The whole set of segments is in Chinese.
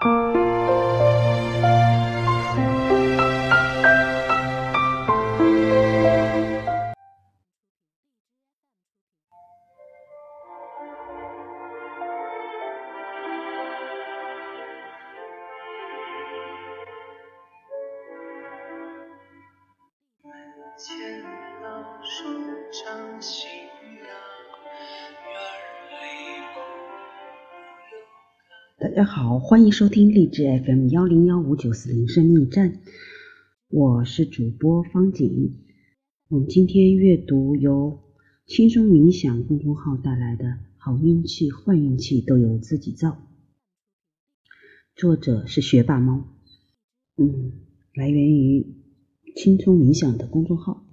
门前老树长新。大家好，欢迎收听励志 FM 幺零幺五九四零生命站，我是主播方景。我们今天阅读由轻松冥想公众号带来的《好运气、坏运气都由自己造》，作者是学霸猫，嗯，来源于轻松冥想的公众号。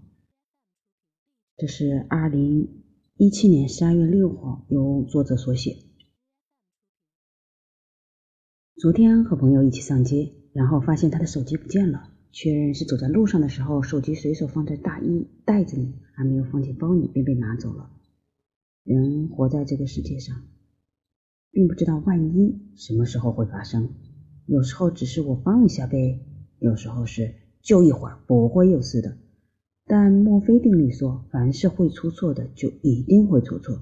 这是二零一七年十二月六号由作者所写。昨天和朋友一起上街，然后发现他的手机不见了。确认是走在路上的时候，手机随手放在大衣袋子里，还没有放进包里，便被拿走了。人活在这个世界上，并不知道万一什么时候会发生。有时候只是我放一下呗，有时候是就一会儿不会有事的。但墨菲定律说，凡是会出错的，就一定会出错。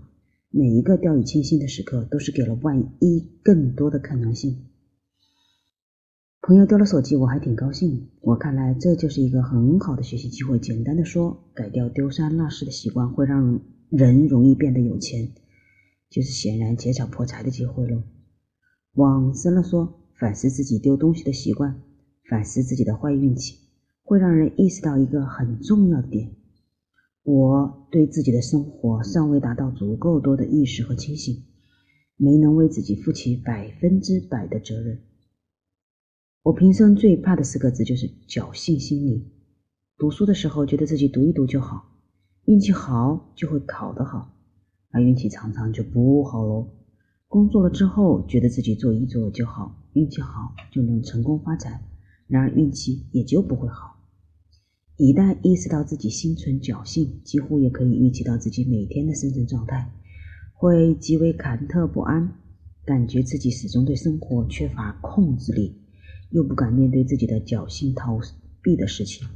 每一个掉以轻心的时刻，都是给了万一更多的可能性。朋友丢了手机，我还挺高兴。我看来这就是一个很好的学习机会。简单的说，改掉丢三落四的习惯，会让人容易变得有钱，就是显然劫财破财的机会喽。往深了说，反思自己丢东西的习惯，反思自己的坏运气，会让人意识到一个很重要的点：我对自己的生活尚未达到足够多的意识和清醒，没能为自己负起百分之百的责任。我平生最怕的四个字就是侥幸心理。读书的时候觉得自己读一读就好，运气好就会考得好，而运气常常就不好喽。工作了之后觉得自己做一做就好，运气好就能成功发展，然而运气也就不会好。一旦意识到自己心存侥幸，几乎也可以预期到自己每天的生存状态，会极为忐忑不安，感觉自己始终对生活缺乏控制力。又不敢面对自己的侥幸逃避的事情，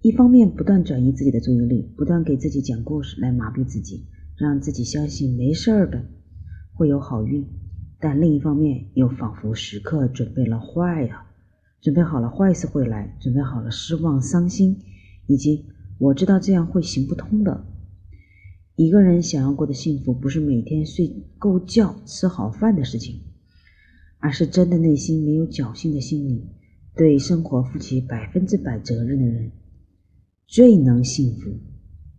一方面不断转移自己的注意力，不断给自己讲故事来麻痹自己，让自己相信没事儿的会有好运；但另一方面又仿佛时刻准备了坏啊，准备好了坏事会来，准备好了失望、伤心，以及我知道这样会行不通的。一个人想要过的幸福，不是每天睡够觉、吃好饭的事情。而是真的内心没有侥幸的心理，对生活负起百分之百责任的人，最能幸福。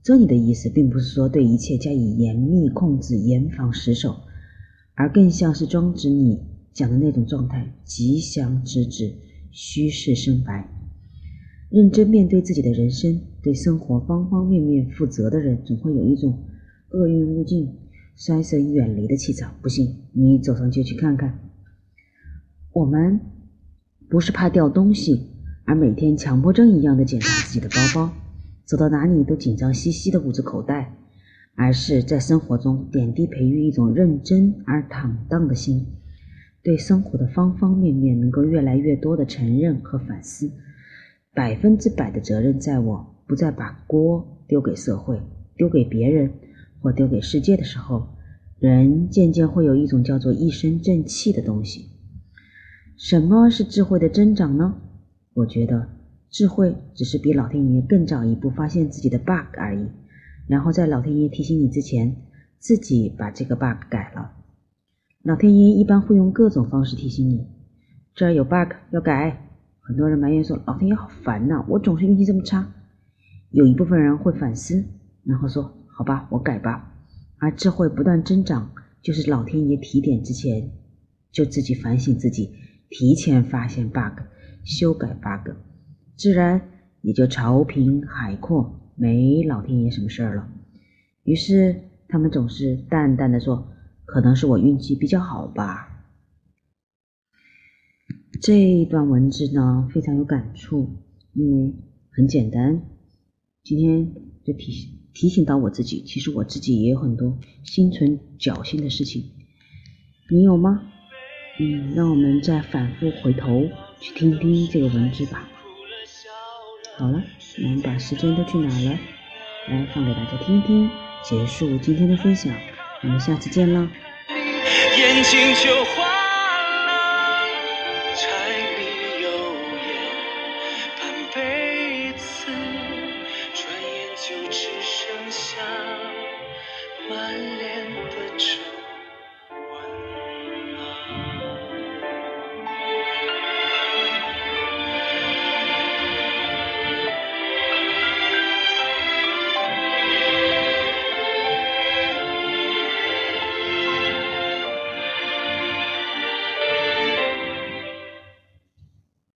这里的意思并不是说对一切加以严密控制、严防死守，而更像是庄子里讲的那种状态：吉祥之至，虚实生白。认真面对自己的人生，对生活方方面面负责的人，总会有一种厄运勿近、衰神远离的气场。不信，你走上街去看看。我们不是怕掉东西，而每天强迫症一样的检查自己的包包，走到哪里都紧张兮兮的捂着口袋，而是在生活中点滴培育一种认真而坦荡的心，对生活的方方面面能够越来越多的承认和反思，百分之百的责任在我，不再把锅丢给社会、丢给别人或丢给世界的时候，人渐渐会有一种叫做一身正气的东西。什么是智慧的增长呢？我觉得智慧只是比老天爷更早一步发现自己的 bug 而已，然后在老天爷提醒你之前，自己把这个 bug 改了。老天爷一般会用各种方式提醒你，这儿有 bug 要改。很多人埋怨说老天爷好烦呐，我总是运气这么差。有一部分人会反思，然后说好吧，我改吧。而智慧不断增长，就是老天爷提点之前，就自己反省自己。提前发现 bug，修改 bug，自然也就潮平海阔，没老天爷什么事儿了。于是他们总是淡淡的说：“可能是我运气比较好吧。”这段文字呢非常有感触，因为很简单。今天就提提醒到我自己，其实我自己也有很多心存侥幸的事情，你有吗？嗯，让我们再反复回头去听听这个文字吧。好了，我们把时间都去哪了？来放给大家听听，结束今天的分享，我们下次见了。眼睛就花了，柴米油盐半辈子，转眼就只剩下满脸的皱。